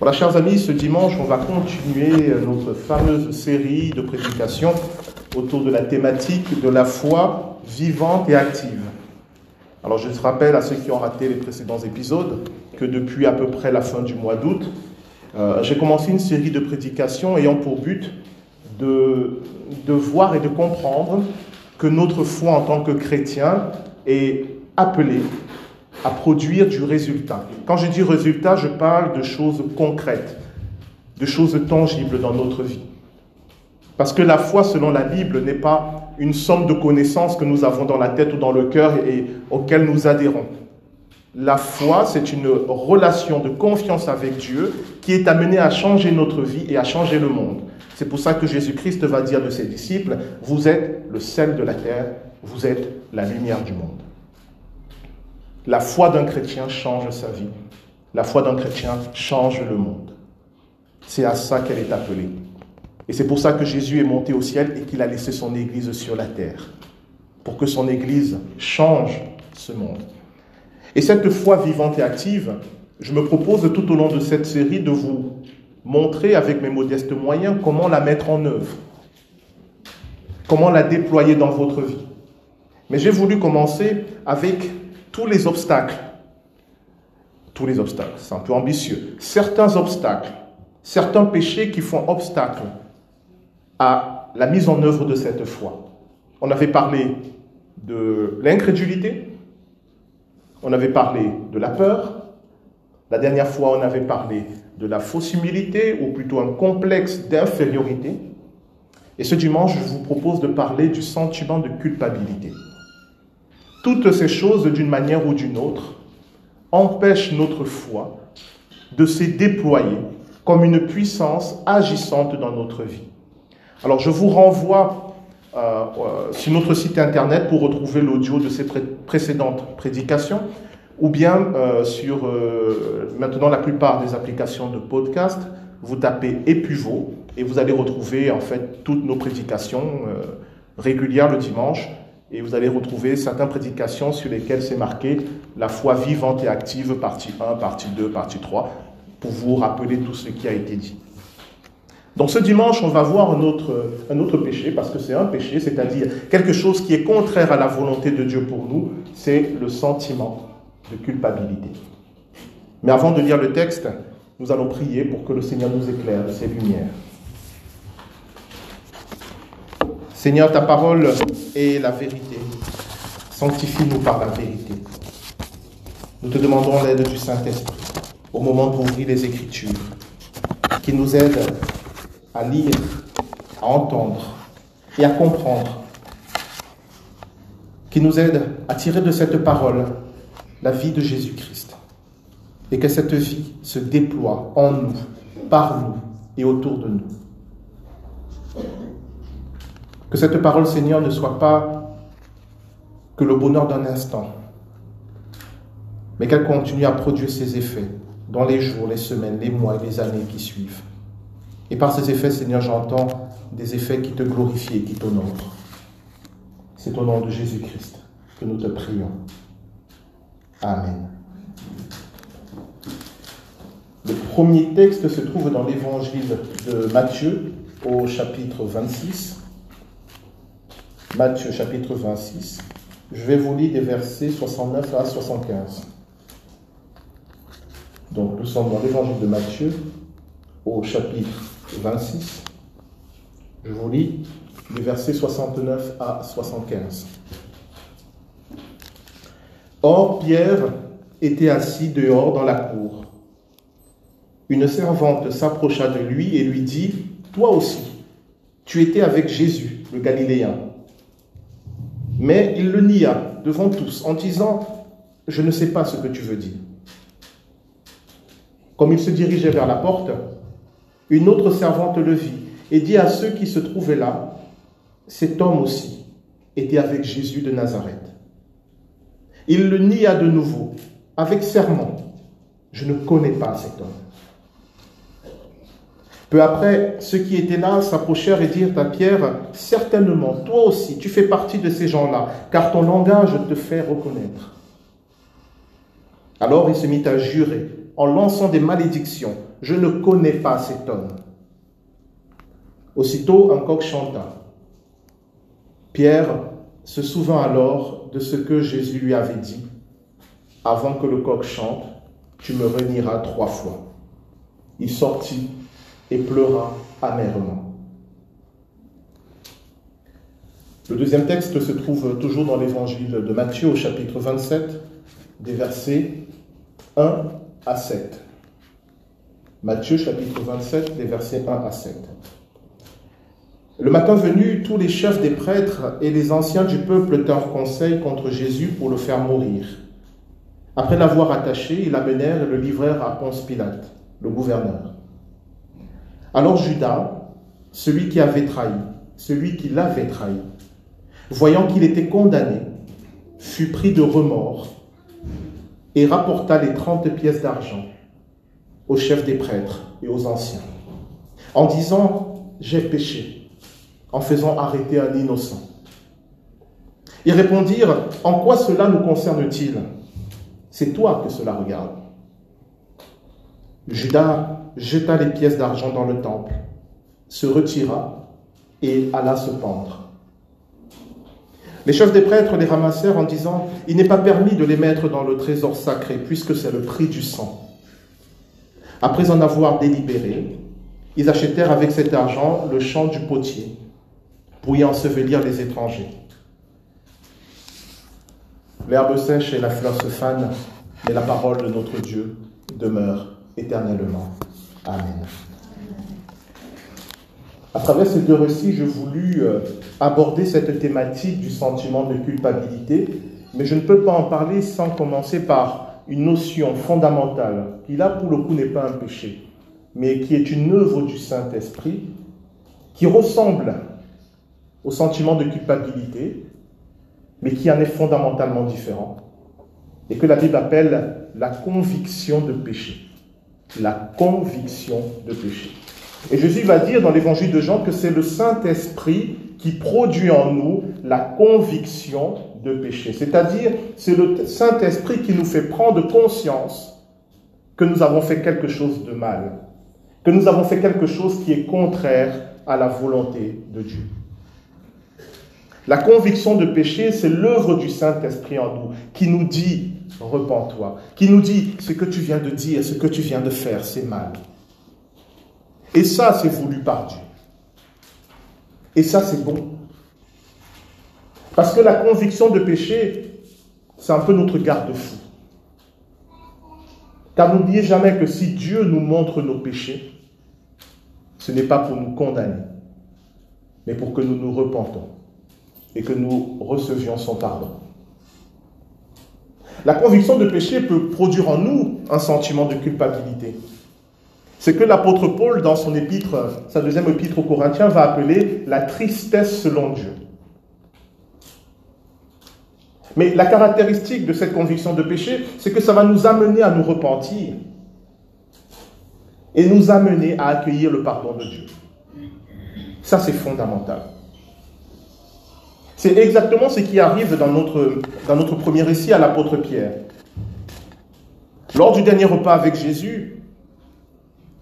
Voilà, chers amis, ce dimanche, on va continuer notre fameuse série de prédications autour de la thématique de la foi vivante et active. Alors, je rappelle à ceux qui ont raté les précédents épisodes que depuis à peu près la fin du mois d'août, euh, j'ai commencé une série de prédications ayant pour but de, de voir et de comprendre que notre foi en tant que chrétien est appelée à produire du résultat. Quand je dis résultat, je parle de choses concrètes, de choses tangibles dans notre vie. Parce que la foi, selon la Bible, n'est pas une somme de connaissances que nous avons dans la tête ou dans le cœur et auxquelles nous adhérons. La foi, c'est une relation de confiance avec Dieu qui est amenée à changer notre vie et à changer le monde. C'est pour ça que Jésus-Christ va dire de ses disciples, vous êtes le sel de la terre, vous êtes la lumière du monde. La foi d'un chrétien change sa vie. La foi d'un chrétien change le monde. C'est à ça qu'elle est appelée. Et c'est pour ça que Jésus est monté au ciel et qu'il a laissé son Église sur la terre. Pour que son Église change ce monde. Et cette foi vivante et active, je me propose tout au long de cette série de vous montrer avec mes modestes moyens comment la mettre en œuvre. Comment la déployer dans votre vie. Mais j'ai voulu commencer avec tous les obstacles, tous les obstacles, c'est un peu ambitieux, certains obstacles, certains péchés qui font obstacle à la mise en œuvre de cette foi. On avait parlé de l'incrédulité, on avait parlé de la peur, la dernière fois on avait parlé de la fausse humilité, ou plutôt un complexe d'infériorité, et ce dimanche je vous propose de parler du sentiment de culpabilité. Toutes ces choses, d'une manière ou d'une autre, empêchent notre foi de se déployer comme une puissance agissante dans notre vie. Alors je vous renvoie euh, euh, sur notre site internet pour retrouver l'audio de ces précédentes prédications, ou bien euh, sur maintenant la plupart des applications de podcast, vous tapez Epuvo et vous allez retrouver en fait toutes nos prédications régulières le dimanche et vous allez retrouver certaines prédications sur lesquelles c'est marqué la foi vivante et active, partie 1, partie 2, partie 3, pour vous rappeler tout ce qui a été dit. Donc ce dimanche, on va voir un autre, un autre péché, parce que c'est un péché, c'est-à-dire quelque chose qui est contraire à la volonté de Dieu pour nous, c'est le sentiment de culpabilité. Mais avant de lire le texte, nous allons prier pour que le Seigneur nous éclaire de ses lumières. Seigneur, ta parole est la vérité. Sanctifie-nous par la vérité. Nous te demandons l'aide du Saint-Esprit au moment d'ouvrir les Écritures, qui nous aide à lire, à entendre et à comprendre, qui nous aide à tirer de cette parole la vie de Jésus-Christ, et que cette vie se déploie en nous, par nous et autour de nous. Que cette parole, Seigneur, ne soit pas que le bonheur d'un instant, mais qu'elle continue à produire ses effets dans les jours, les semaines, les mois et les années qui suivent. Et par ces effets, Seigneur, j'entends des effets qui te glorifient et qui t'honorent. C'est au nom de Jésus-Christ que nous te prions. Amen. Le premier texte se trouve dans l'évangile de Matthieu au chapitre 26. Matthieu chapitre 26. Je vais vous lire des versets 69 à 75. Donc nous sommes dans l'évangile de Matthieu au chapitre 26. Je vous lis des versets 69 à 75. Or, Pierre était assis dehors dans la cour. Une servante s'approcha de lui et lui dit, Toi aussi, tu étais avec Jésus, le Galiléen. Mais il le nia devant tous en disant, je ne sais pas ce que tu veux dire. Comme il se dirigeait vers la porte, une autre servante le vit et dit à ceux qui se trouvaient là, cet homme aussi était avec Jésus de Nazareth. Il le nia de nouveau, avec serment, je ne connais pas cet homme. Peu après, ceux qui étaient là s'approchèrent et dirent à Pierre, certainement, toi aussi, tu fais partie de ces gens-là, car ton langage te fait reconnaître. Alors il se mit à jurer en lançant des malédictions. Je ne connais pas cet homme. Aussitôt, un coq chanta. Pierre se souvint alors de ce que Jésus lui avait dit. Avant que le coq chante, tu me renieras trois fois. Il sortit et pleura amèrement. Le deuxième texte se trouve toujours dans l'évangile de Matthieu au chapitre 27, des versets 1 à 7. Matthieu chapitre 27, des versets 1 à 7. Le matin venu, tous les chefs des prêtres et les anciens du peuple tinrent conseil contre Jésus pour le faire mourir. Après l'avoir attaché, ils l'amenèrent et le livrèrent à Ponce Pilate, le gouverneur. Alors Judas, celui qui avait trahi, celui qui l'avait trahi, voyant qu'il était condamné, fut pris de remords et rapporta les trente pièces d'argent aux chefs des prêtres et aux anciens, en disant, j'ai péché, en faisant arrêter un innocent. Ils répondirent, en quoi cela nous concerne-t-il? C'est toi que cela regarde. Judas jeta les pièces d'argent dans le temple, se retira et alla se pendre. Les chefs des prêtres les ramassèrent en disant, il n'est pas permis de les mettre dans le trésor sacré, puisque c'est le prix du sang. Après en avoir délibéré, ils achetèrent avec cet argent le champ du potier, pour y ensevelir les étrangers. L'herbe sèche et la fleur se fanent, mais la parole de notre Dieu demeure éternellement. Amen. À travers ces deux récits, je voulu euh, aborder cette thématique du sentiment de culpabilité, mais je ne peux pas en parler sans commencer par une notion fondamentale, qui là pour le coup n'est pas un péché, mais qui est une œuvre du Saint-Esprit, qui ressemble au sentiment de culpabilité, mais qui en est fondamentalement différent, et que la Bible appelle la conviction de péché. La conviction de péché. Et Jésus va dire dans l'évangile de Jean que c'est le Saint-Esprit qui produit en nous la conviction de péché. C'est-à-dire, c'est le Saint-Esprit qui nous fait prendre conscience que nous avons fait quelque chose de mal, que nous avons fait quelque chose qui est contraire à la volonté de Dieu. La conviction de péché, c'est l'œuvre du Saint-Esprit en nous, qui nous dit, repens-toi, qui nous dit, ce que tu viens de dire, ce que tu viens de faire, c'est mal. Et ça, c'est voulu par Dieu. Et ça, c'est bon. Parce que la conviction de péché, c'est un peu notre garde-fou. Car n'oubliez jamais que si Dieu nous montre nos péchés, ce n'est pas pour nous condamner, mais pour que nous nous repentons et que nous recevions son pardon. La conviction de péché peut produire en nous un sentiment de culpabilité. C'est que l'apôtre Paul, dans son épître, sa deuxième épître aux Corinthiens, va appeler la tristesse selon Dieu. Mais la caractéristique de cette conviction de péché, c'est que ça va nous amener à nous repentir et nous amener à accueillir le pardon de Dieu. Ça, c'est fondamental. C'est exactement ce qui arrive dans notre, premier récit à l'apôtre Pierre. Lors du dernier repas avec Jésus,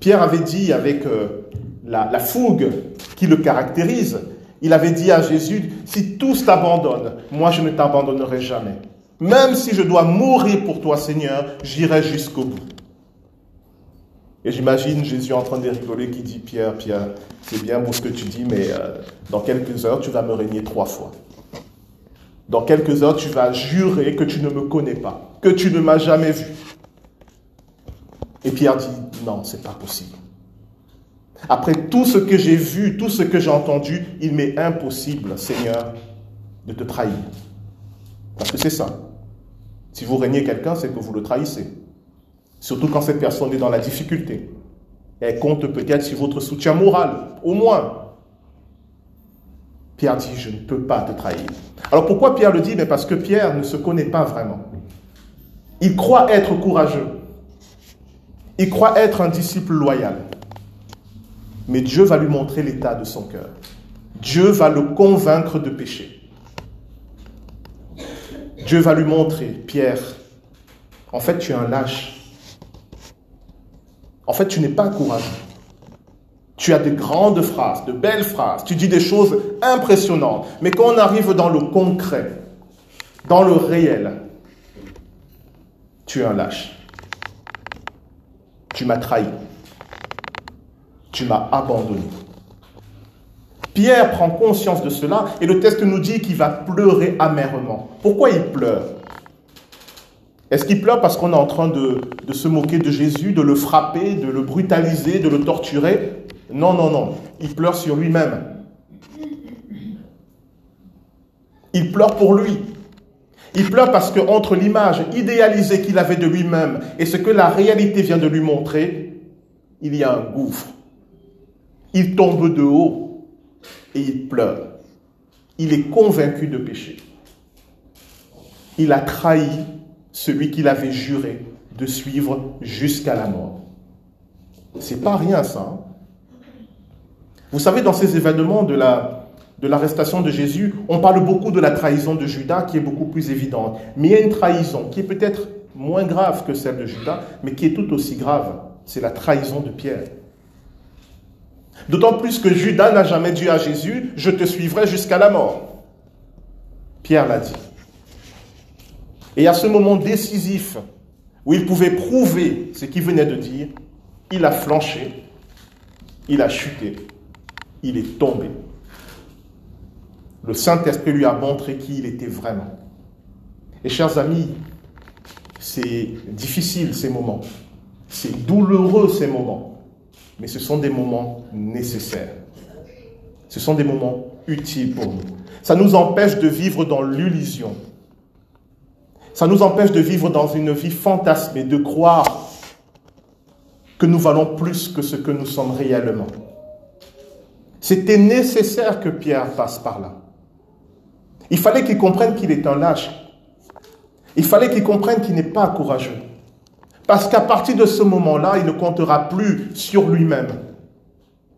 Pierre avait dit avec euh, la, fougue qui le caractérise, il avait dit à Jésus, si tous t'abandonnent, moi je ne t'abandonnerai jamais. Même si je dois mourir pour toi, Seigneur, j'irai jusqu'au bout. Et j'imagine Jésus en train de rigoler qui dit, Pierre, Pierre, c'est bien beau ce que tu dis, mais euh, dans quelques heures, tu vas me régner trois fois. Dans quelques heures, tu vas jurer que tu ne me connais pas, que tu ne m'as jamais vu. Et Pierre dit, non, c'est pas possible. Après tout ce que j'ai vu, tout ce que j'ai entendu, il m'est impossible, Seigneur, de te trahir. Parce que c'est ça. Si vous régnez quelqu'un, c'est que vous le trahissez. Surtout quand cette personne est dans la difficulté. Elle compte peut-être sur votre soutien moral, au moins. Pierre dit, je ne peux pas te trahir. Alors pourquoi Pierre le dit? Mais Parce que Pierre ne se connaît pas vraiment. Il croit être courageux. Il croit être un disciple loyal. Mais Dieu va lui montrer l'état de son cœur. Dieu va le convaincre de pécher. Dieu va lui montrer, Pierre, en fait tu es un lâche. En fait, tu n'es pas courageux. Tu as de grandes phrases, de belles phrases, tu dis des choses impressionnantes. Mais quand on arrive dans le concret, dans le réel, tu es un lâche. Tu m'as trahi. Tu m'as abandonné. Pierre prend conscience de cela et le texte nous dit qu'il va pleurer amèrement. Pourquoi il pleure? Est-ce qu'il pleure parce qu'on est en train de, se moquer de Jésus, de le frapper, de le brutaliser, de le torturer? Non, non, non. Il pleure sur lui-même. Il pleure pour lui. Il pleure parce que entre l'image idéalisée qu'il avait de lui-même et ce que la réalité vient de lui montrer, il y a un gouffre. Il tombe de haut et il pleure. Il est convaincu de péché. Il a trahi celui qu'il avait juré de suivre jusqu'à la mort. C'est pas rien ça. Hein. Vous savez, dans ces événements de la de l'arrestation de Jésus, on parle beaucoup de la trahison de Judas qui est beaucoup plus évidente. Mais il y a une trahison qui est peut-être moins grave que celle de Judas, mais qui est tout aussi grave. C'est la trahison de Pierre. D'autant plus que Judas n'a jamais dit à Jésus, je te suivrai jusqu'à la mort. Pierre l'a dit. Et à ce moment décisif où il pouvait prouver ce qu'il venait de dire, il a flanché, il a chuté, il est tombé le Saint-Esprit lui a montré qui il était vraiment. Et chers amis, c'est difficile ces moments, c'est douloureux ces moments, mais ce sont des moments nécessaires. Ce sont des moments utiles pour nous. Ça nous empêche de vivre dans l'illusion. Ça nous empêche de vivre dans une vie fantasmée, de croire que nous valons plus que ce que nous sommes réellement. C'était nécessaire que Pierre passe par là. Il fallait qu'il comprenne qu'il est un lâche. Il fallait qu'il comprenne qu'il n'est pas courageux. Parce qu'à partir de ce moment-là, il ne comptera plus sur lui-même,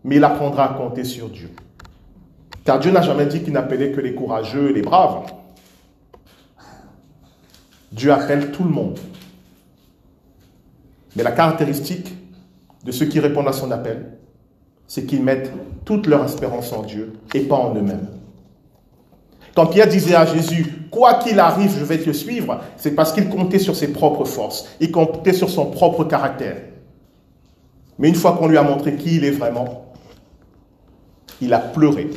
mais il apprendra à compter sur Dieu. Car Dieu n'a jamais dit qu'il n'appelait que les courageux et les braves. Dieu appelle tout le monde. Mais la caractéristique de ceux qui répondent à son appel, c'est qu'ils mettent toute leur espérance en Dieu et pas en eux-mêmes. Quand Pierre disait à Jésus, quoi qu'il arrive, je vais te suivre, c'est parce qu'il comptait sur ses propres forces, il comptait sur son propre caractère. Mais une fois qu'on lui a montré qui il est vraiment, il a pleuré.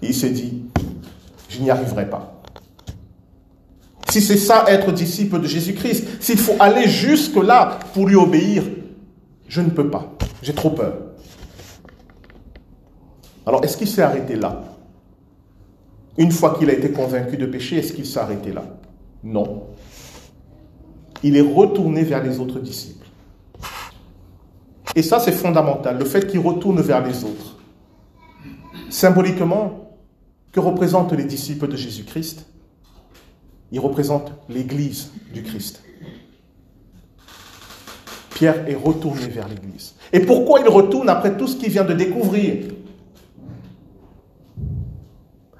Il s'est dit, je n'y arriverai pas. Si c'est ça être disciple de Jésus-Christ, s'il faut aller jusque-là pour lui obéir, je ne peux pas. J'ai trop peur. Alors, est-ce qu'il s'est arrêté là? Une fois qu'il a été convaincu de péché, est-ce qu'il s'est arrêté là? Non. Il est retourné vers les autres disciples. Et ça, c'est fondamental, le fait qu'il retourne vers les autres. Symboliquement, que représentent les disciples de Jésus-Christ Ils représentent l'Église du Christ. Pierre est retourné vers l'Église. Et pourquoi il retourne après tout ce qu'il vient de découvrir?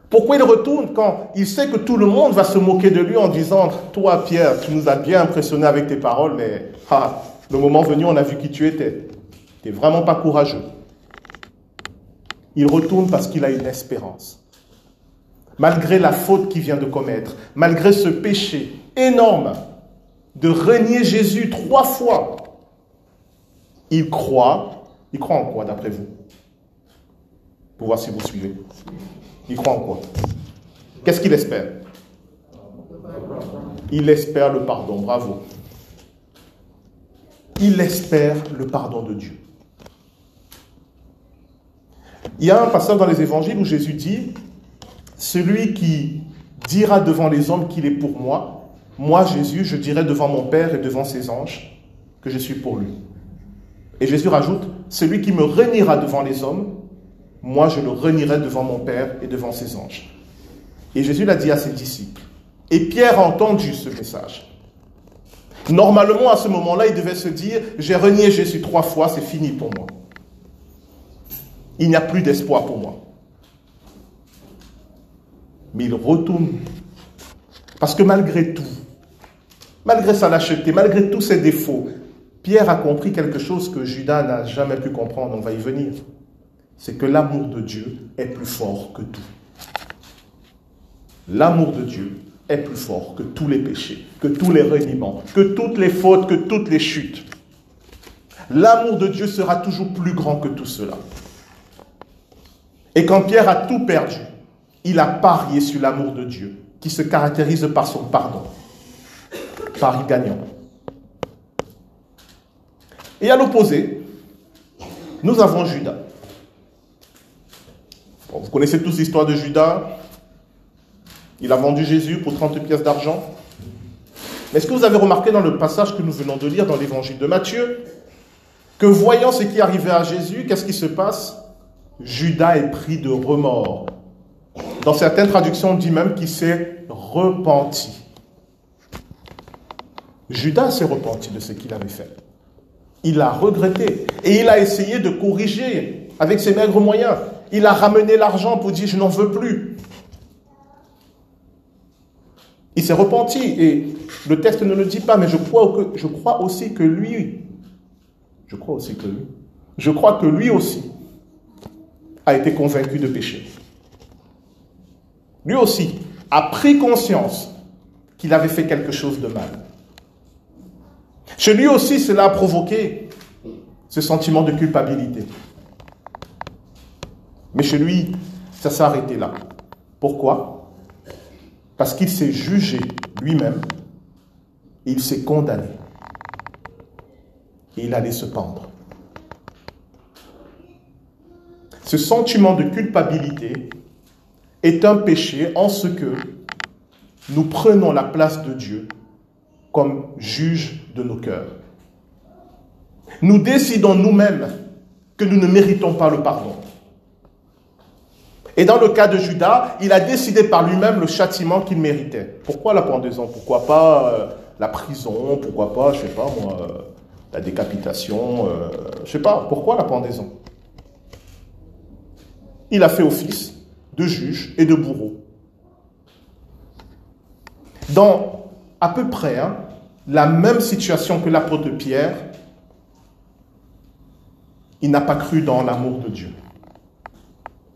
Pourquoi il retourne quand il sait que tout le monde va se moquer de lui en disant Toi, Pierre, tu nous as bien impressionné avec tes paroles, mais ah, le moment venu, on a vu qui tu étais. Tu n'es vraiment pas courageux. Il retourne parce qu'il a une espérance. Malgré la faute qu'il vient de commettre, malgré ce péché énorme de renier Jésus trois fois, il croit. Il croit en quoi d'après vous? Pour voir si vous suivez. Il croit en quoi? Qu'est-ce qu'il espère? Il espère le pardon. Bravo. Il espère le pardon de Dieu. Il y a un passage dans les évangiles où Jésus dit, celui qui dira devant les hommes qu'il est pour moi, moi Jésus, je dirai devant mon Père et devant ses anges que je suis pour lui. Et Jésus rajoute, celui qui me reniera devant les hommes, moi je le renierai devant mon Père et devant ses anges. Et Jésus l'a dit à ses disciples. Et Pierre a entendu ce message. Normalement, à ce moment-là, il devait se dire, j'ai renié Jésus trois fois, c'est fini pour moi. Il n'y a plus d'espoir pour moi. Mais il retourne. Parce que malgré tout, malgré sa lâcheté, malgré tous ses défauts, Pierre a compris quelque chose que Judas n'a jamais pu comprendre, on va y venir. C'est que l'amour de Dieu est plus fort que tout. L'amour de Dieu est plus fort que tous les péchés, que tous les reniements, que toutes les fautes, que toutes les chutes. L'amour de Dieu sera toujours plus grand que tout cela. Et quand Pierre a tout perdu, il a parié sur l'amour de Dieu, qui se caractérise par son pardon. Pari gagnant. Et à l'opposé, nous avons Judas. vous connaissez tous l'histoire de Judas. Il a vendu Jésus pour 30 pièces d'argent. Mais est-ce que vous avez remarqué dans le passage que nous venons de lire dans l'évangile de Matthieu, que voyant ce qui arrivait à Jésus, qu'est-ce qui se passe? Judas est pris de remords. Dans certaines traductions, on dit même qu'il s'est repenti. Judas s'est repenti de ce qu'il avait fait. Il a regretté et il a essayé de corriger avec ses maigres moyens. Il a ramené l'argent pour dire je n'en veux plus. Il s'est repenti et le texte ne le dit pas, mais je crois, aussi que lui, je crois aussi que lui, je crois que lui aussi a été convaincu de péché. Lui aussi a pris conscience qu'il avait fait quelque chose de mal. Chez lui aussi, cela a provoqué ce sentiment de culpabilité. Mais chez lui, ça s'est arrêté là. Pourquoi? Parce qu'il s'est jugé lui-même, il s'est condamné. Et il allait se pendre. Ce sentiment de culpabilité est un péché en ce que nous prenons la place de Dieu comme juge de nos cœurs. Nous décidons nous-mêmes que nous ne méritons pas le pardon. Et dans le cas de Judas, il a décidé par lui-même le châtiment qu'il méritait. Pourquoi la pendaison? Pourquoi pas euh, la prison? Pourquoi pas, je sais pas moi, euh, la décapitation euh, Je sais pas, pourquoi la pendaison? Il a fait office de juge et de bourreau. Dans à peu près hein, la même situation que l'apôtre Pierre, il n'a pas cru dans l'amour de Dieu.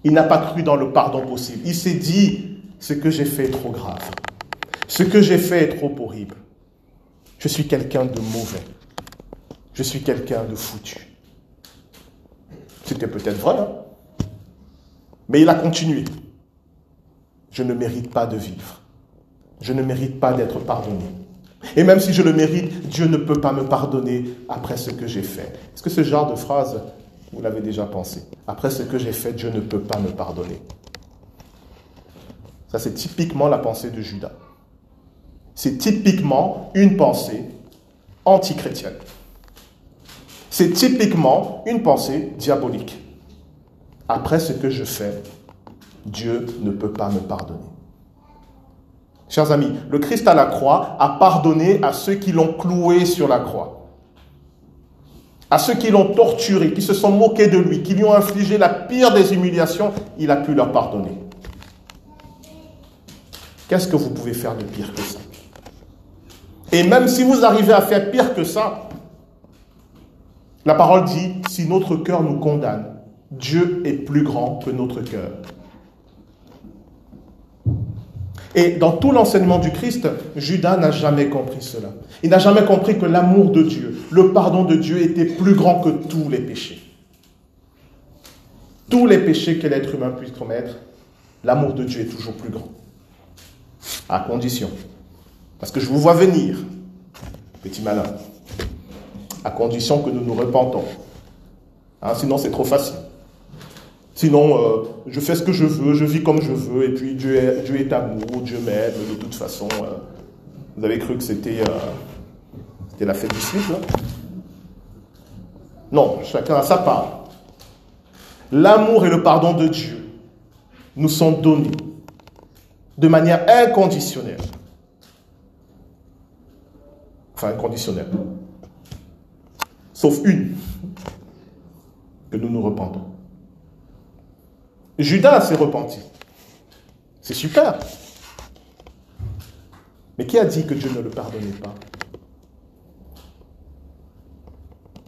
Il n'a pas cru dans le pardon possible. Il s'est dit, ce que j'ai fait est trop grave. Ce que j'ai fait est trop horrible. Je suis quelqu'un de mauvais. Je suis quelqu'un de foutu. C'était peut-être vrai, hein. Mais il a continué. Je ne mérite pas de vivre. Je ne mérite pas d'être pardonné. Et même si je le mérite, Dieu ne peut pas me pardonner après ce que j'ai fait. Est-ce que ce genre de phrase, vous l'avez déjà pensé? Après ce que j'ai fait, Dieu ne peut pas me pardonner. Ça, c'est typiquement la pensée de Judas. C'est typiquement une pensée antichrétienne. C'est typiquement une pensée diabolique. Après ce que je fais, Dieu ne peut pas me pardonner. Chers amis, le Christ à la croix a pardonné à ceux qui l'ont cloué sur la croix. À ceux qui l'ont torturé, qui se sont moqués de lui, qui lui ont infligé la pire des humiliations, il a pu leur pardonner. Qu'est-ce que vous pouvez faire de pire que ça? Et même si vous arrivez à faire pire que ça, la parole dit, si notre cœur nous condamne, Dieu est plus grand que notre cœur. Et dans tout l'enseignement du Christ, Judas n'a jamais compris cela. Il n'a jamais compris que l'amour de Dieu, le pardon de Dieu était plus grand que tous les péchés. Tous les péchés que l'être humain puisse commettre, l'amour de Dieu est toujours plus grand. À condition. Parce que je vous vois venir, petit malin. À condition que nous nous repentons. Hein, sinon, c'est trop facile. Sinon, euh, je fais ce que je veux, je vis comme je veux, et puis Dieu est, amour, Dieu m'aide, de toute façon. Euh, vous avez cru que c'était euh, la fête du slip, là? Non, chacun a sa part. L'amour et le pardon de Dieu nous sont donnés de manière inconditionnelle. Enfin, inconditionnelle. Sauf une, que nous nous repentons. Judas s'est repenti. C'est super. Mais qui a dit que Dieu ne le pardonnait pas?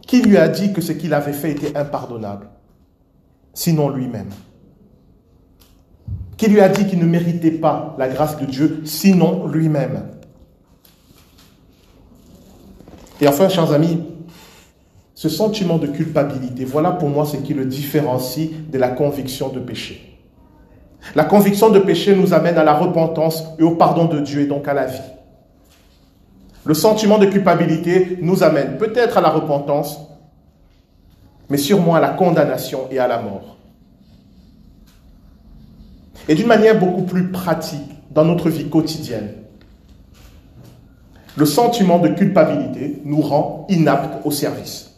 Qui lui a dit que ce qu'il avait fait était impardonnable? Sinon lui-même. Qui lui a dit qu'il ne méritait pas la grâce de Dieu, sinon lui-même Et enfin, chers amis, ce sentiment de culpabilité, voilà pour moi ce qui le différencie de la conviction de péché. La conviction de péché nous amène à la repentance et au pardon de Dieu et donc à la vie. Le sentiment de culpabilité nous amène peut-être à la repentance, mais sûrement à la condamnation et à la mort. Et d'une manière beaucoup plus pratique dans notre vie quotidienne, le sentiment de culpabilité nous rend inaptes au service.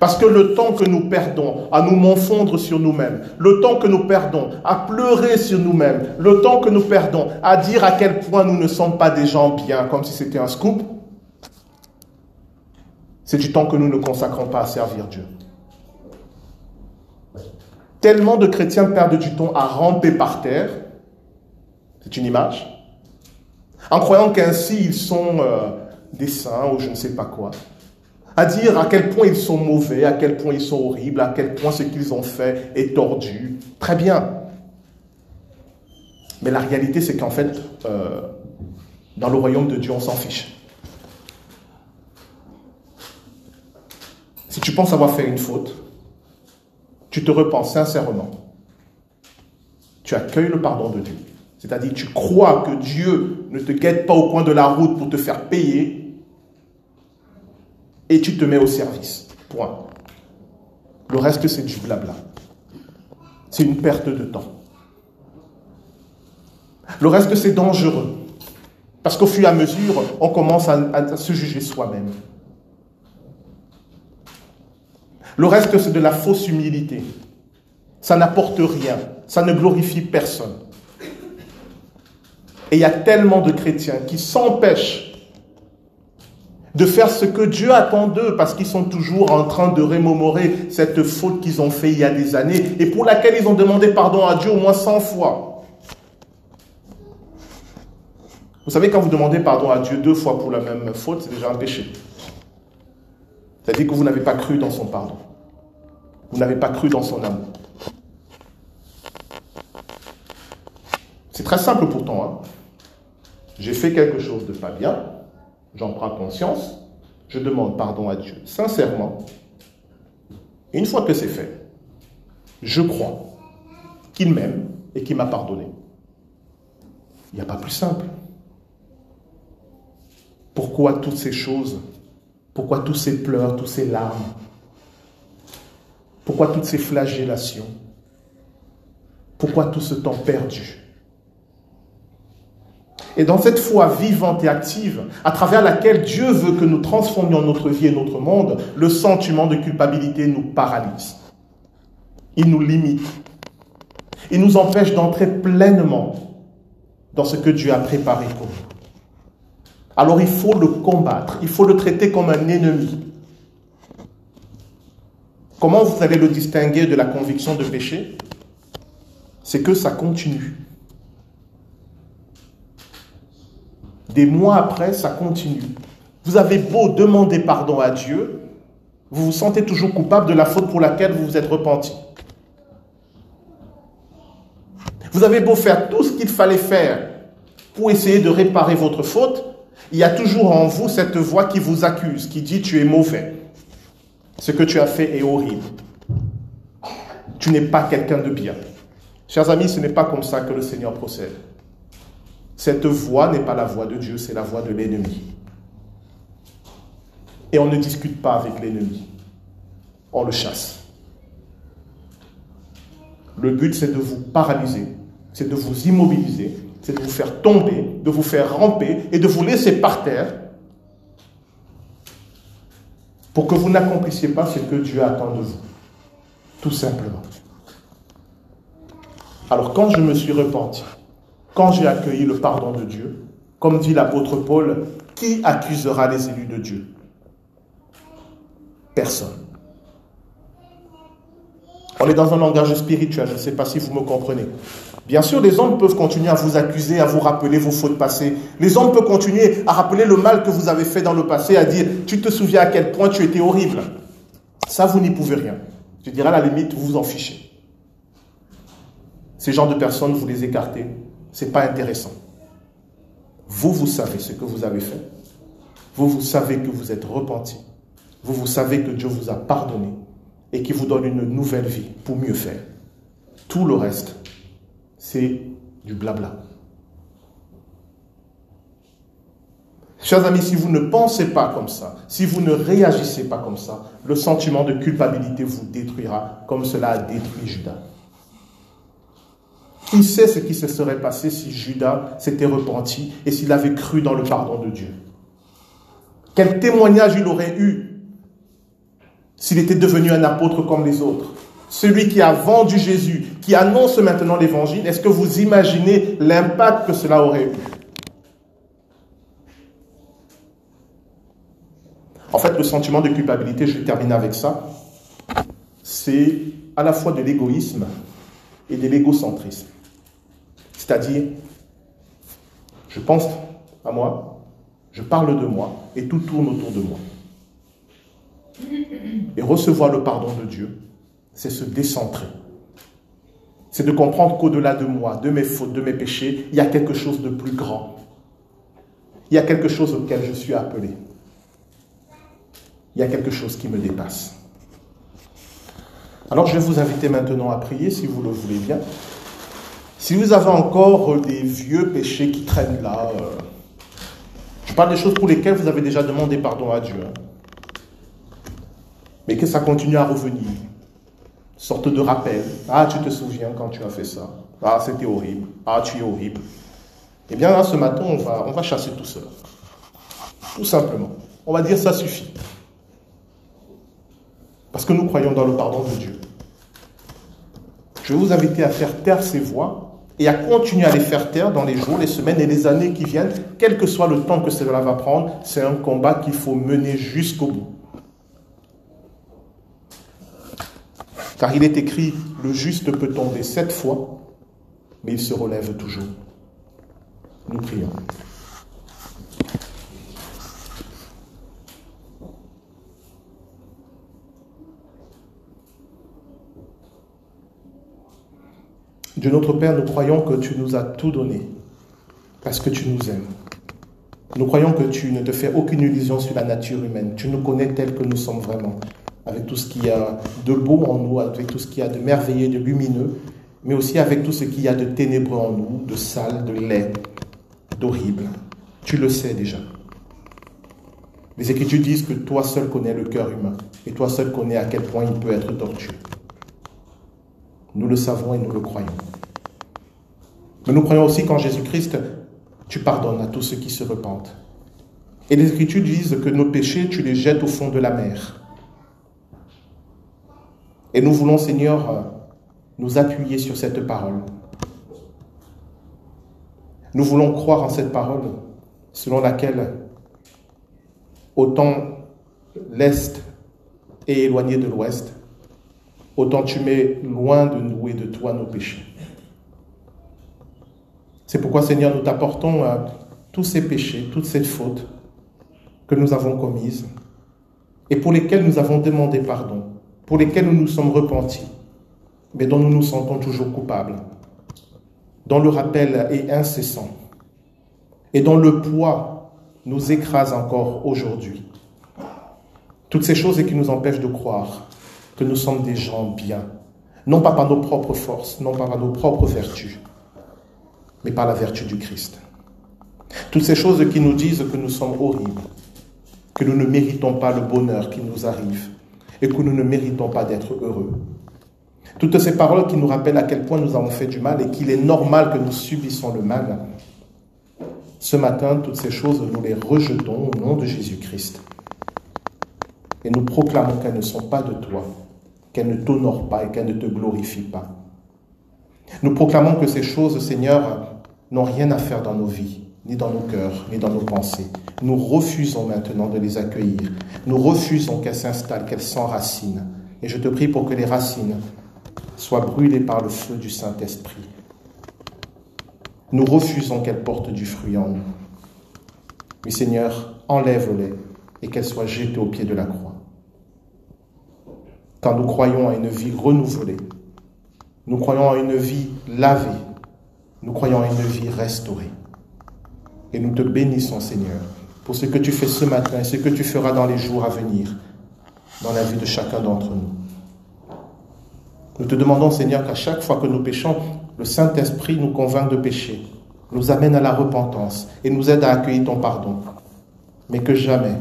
Parce que le temps que nous perdons à nous confondre sur nous-mêmes, le temps que nous perdons à pleurer sur nous-mêmes, le temps que nous perdons à dire à quel point nous ne sommes pas des gens bien, comme si c'était un scoop, c'est du temps que nous ne consacrons pas à servir Dieu. Tellement de chrétiens perdent du temps à ramper par terre, c'est une image, en croyant qu'ainsi ils sont euh, des saints ou je ne sais pas quoi à dire à quel point ils sont mauvais, à quel point ils sont horribles, à quel point ce qu'ils ont fait est tordu. Très bien. Mais la réalité, c'est qu'en fait, euh, dans le royaume de Dieu, on s'en fiche. Si tu penses avoir fait une faute, tu te repens sincèrement. Tu accueilles le pardon de Dieu. C'est-à-dire, tu crois que Dieu ne te guette pas au coin de la route pour te faire payer et tu te mets au service. Point. Le reste, c'est du blabla. C'est une perte de temps. Le reste, c'est dangereux. Parce qu'au fur et à mesure, on commence à, se juger soi-même. Le reste, c'est de la fausse humilité. Ça n'apporte rien. Ça ne glorifie personne. Et il y a tellement de chrétiens qui s'empêchent de faire ce que Dieu attend d'eux, parce qu'ils sont toujours en train de rémémorer cette faute qu'ils ont fait il y a des années, et pour laquelle ils ont demandé pardon à Dieu au moins 100 fois. Vous savez, quand vous demandez pardon à Dieu deux fois pour la même faute, c'est déjà un péché. C'est-à-dire que vous n'avez pas cru dans son pardon. Vous n'avez pas cru dans son amour. C'est très simple pourtant. Hein. J'ai fait quelque chose de pas bien, j'en prends conscience, je demande pardon à Dieu sincèrement. Une fois que c'est fait, je crois qu'il m'aime et qu'il m'a pardonné. Il n'y a pas plus simple. Pourquoi toutes ces choses? Pourquoi tous ces pleurs, tous ces larmes? Pourquoi toutes ces flagellations? Pourquoi tout ce temps perdu? Et dans cette foi vivante et active, à travers laquelle Dieu veut que nous transformions notre vie et notre monde, le sentiment de culpabilité nous paralyse. Il nous limite. Il nous empêche d'entrer pleinement dans ce que Dieu a préparé pour nous. Alors il faut le combattre, il faut le traiter comme un ennemi. Comment vous allez le distinguer de la conviction de péché? C'est que ça continue. Des mois après, ça continue. Vous avez beau demander pardon à Dieu, vous vous sentez toujours coupable de la faute pour laquelle vous vous êtes repenti. Vous avez beau faire tout ce qu'il fallait faire pour essayer de réparer votre faute, il y a toujours en vous cette voix qui vous accuse, qui dit tu es mauvais. Ce que tu as fait est horrible. Tu n'es pas quelqu'un de bien. Chers amis, ce n'est pas comme ça que le Seigneur procède. Cette voix n'est pas la voix de Dieu, c'est la voix de l'ennemi. Et on ne discute pas avec l'ennemi. On le chasse. Le but, c'est de vous paralyser, c'est de vous immobiliser, c'est de vous faire tomber, de vous faire ramper et de vous laisser par terre pour que vous n'accomplissiez pas ce que Dieu attend de vous. Tout simplement. Alors quand je me suis repenti, quand j'ai accueilli le pardon de Dieu, comme dit l'apôtre Paul, qui accusera les élus de Dieu? Personne. On est dans un langage spirituel, je ne sais pas si vous me comprenez. Bien sûr, les hommes peuvent continuer à vous accuser, à vous rappeler vos fautes passées. Les hommes peuvent continuer à rappeler le mal que vous avez fait dans le passé, à dire, tu te souviens à quel point tu étais horrible. Ça, vous n'y pouvez rien. Je dirais à la limite, vous vous en fichez. Ces genres de personnes, vous les écartez. Ce n'est pas intéressant. Vous, vous savez ce que vous avez fait. Vous, vous savez que vous êtes repenti. Vous, vous savez que Dieu vous a pardonné et qu'il vous donne une nouvelle vie pour mieux faire. Tout le reste, c'est du blabla. Chers amis, si vous ne pensez pas comme ça, si vous ne réagissez pas comme ça, le sentiment de culpabilité vous détruira comme cela a détruit Judas. Qui sait ce qui se serait passé si Judas s'était repenti et s'il avait cru dans le pardon de Dieu? Quel témoignage il aurait eu s'il était devenu un apôtre comme les autres? Celui qui a vendu Jésus, qui annonce maintenant l'évangile, est-ce que vous imaginez l'impact que cela aurait eu? En fait, le sentiment de culpabilité, je vais terminer avec ça, c'est à la fois de l'égoïsme et de l'égocentrisme. C'est-à-dire, je pense à moi, je parle de moi et tout tourne autour de moi. Et recevoir le pardon de Dieu, c'est se décentrer. C'est de comprendre qu'au-delà de moi, de mes fautes, de mes péchés, il y a quelque chose de plus grand. Il y a quelque chose auquel je suis appelé il y a quelque chose qui me dépasse. Alors je vais vous inviter maintenant à prier si vous le voulez bien. Si vous avez encore des vieux péchés qui traînent là, euh, je parle des choses pour lesquelles vous avez déjà demandé pardon à Dieu, hein. mais que ça continue à revenir. Sorte de rappel. Ah, tu te souviens quand tu as fait ça. Ah, c'était horrible. Ah, tu es horrible. Eh bien là, ce matin, on va, on va chasser tout cela. Tout simplement. On va dire ça suffit. Parce que nous croyons dans le pardon de Dieu. Je vais vous inviter à faire taire ces voix et à continuer à les faire taire dans les jours, les semaines et les années qui viennent, quel que soit le temps que cela va prendre. C'est un combat qu'il faut mener jusqu'au bout. Car il est écrit, le juste peut tomber sept fois, mais il se relève toujours. Nous prions. Dieu notre Père, nous croyons que tu nous as tout donné parce que tu nous aimes. Nous croyons que tu ne te fais aucune illusion sur la nature humaine. Tu nous connais tel que nous sommes vraiment, avec tout ce qu'il y a de beau en nous, avec tout ce qu'il y a de merveilleux, de lumineux, mais aussi avec tout ce qu'il y a de ténébreux en nous, de sale, de laid, d'horrible. Tu le sais déjà. Les Écritures disent que toi seul connais le cœur humain et toi seul connais à quel point il peut être tortueux. Nous le savons et nous le croyons. Mais nous croyons aussi qu'en Jésus-Christ, tu pardonnes à tous ceux qui se repentent. Et les Écritures disent que nos péchés, tu les jettes au fond de la mer. Et nous voulons, Seigneur, nous appuyer sur cette parole. Nous voulons croire en cette parole selon laquelle autant l'Est est éloigné de l'Ouest, autant tu mets loin de nous et de toi nos péchés. C'est pourquoi, Seigneur, nous t'apportons à tous ces péchés, toutes ces fautes que nous avons commises et pour lesquelles nous avons demandé pardon, pour lesquelles nous nous sommes repentis, mais dont nous nous sentons toujours coupables, dont le rappel est incessant et dont le poids nous écrase encore aujourd'hui. Toutes ces choses qui nous empêchent de croire que nous sommes des gens bien, non pas par nos propres forces, non pas par nos propres vertus, mais par la vertu du Christ. Toutes ces choses qui nous disent que nous sommes horribles, que nous ne méritons pas le bonheur qui nous arrive et que nous ne méritons pas d'être heureux. Toutes ces paroles qui nous rappellent à quel point nous avons fait du mal et qu'il est normal que nous subissons le mal. Ce matin, toutes ces choses, nous les rejetons au nom de Jésus-Christ. Et nous proclamons qu'elles ne sont pas de toi, qu'elle ne t'honore pas et qu'elle ne te glorifie pas. Nous proclamons que ces choses, Seigneur, n'ont rien à faire dans nos vies, ni dans nos cœurs, ni dans nos pensées. Nous refusons maintenant de les accueillir. Nous refusons qu'elles s'installent, qu'elles s'enracinent. Et je te prie pour que les racines soient brûlées par le feu du Saint-Esprit. Nous refusons qu'elles portent du fruit en nous. Mais Seigneur, enlève-les et qu'elles soient jetées au pied de la croix. Car nous croyons à une vie renouvelée. Nous croyons à une vie lavée. Nous croyons à une vie restaurée. Et nous te bénissons, Seigneur, pour ce que tu fais ce matin et ce que tu feras dans les jours à venir dans la vie de chacun d'entre nous. Nous te demandons, Seigneur, qu'à chaque fois que nous péchons, le Saint-Esprit nous convainc de pécher, nous amène à la repentance et nous aide à accueillir ton pardon. Mais que jamais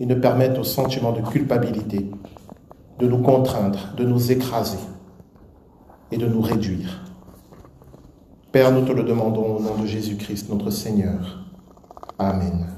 il ne permette au sentiment de culpabilité de nous contraindre, de nous écraser et de nous réduire. Père, nous te le demandons au nom de Jésus-Christ, notre Seigneur. Amen.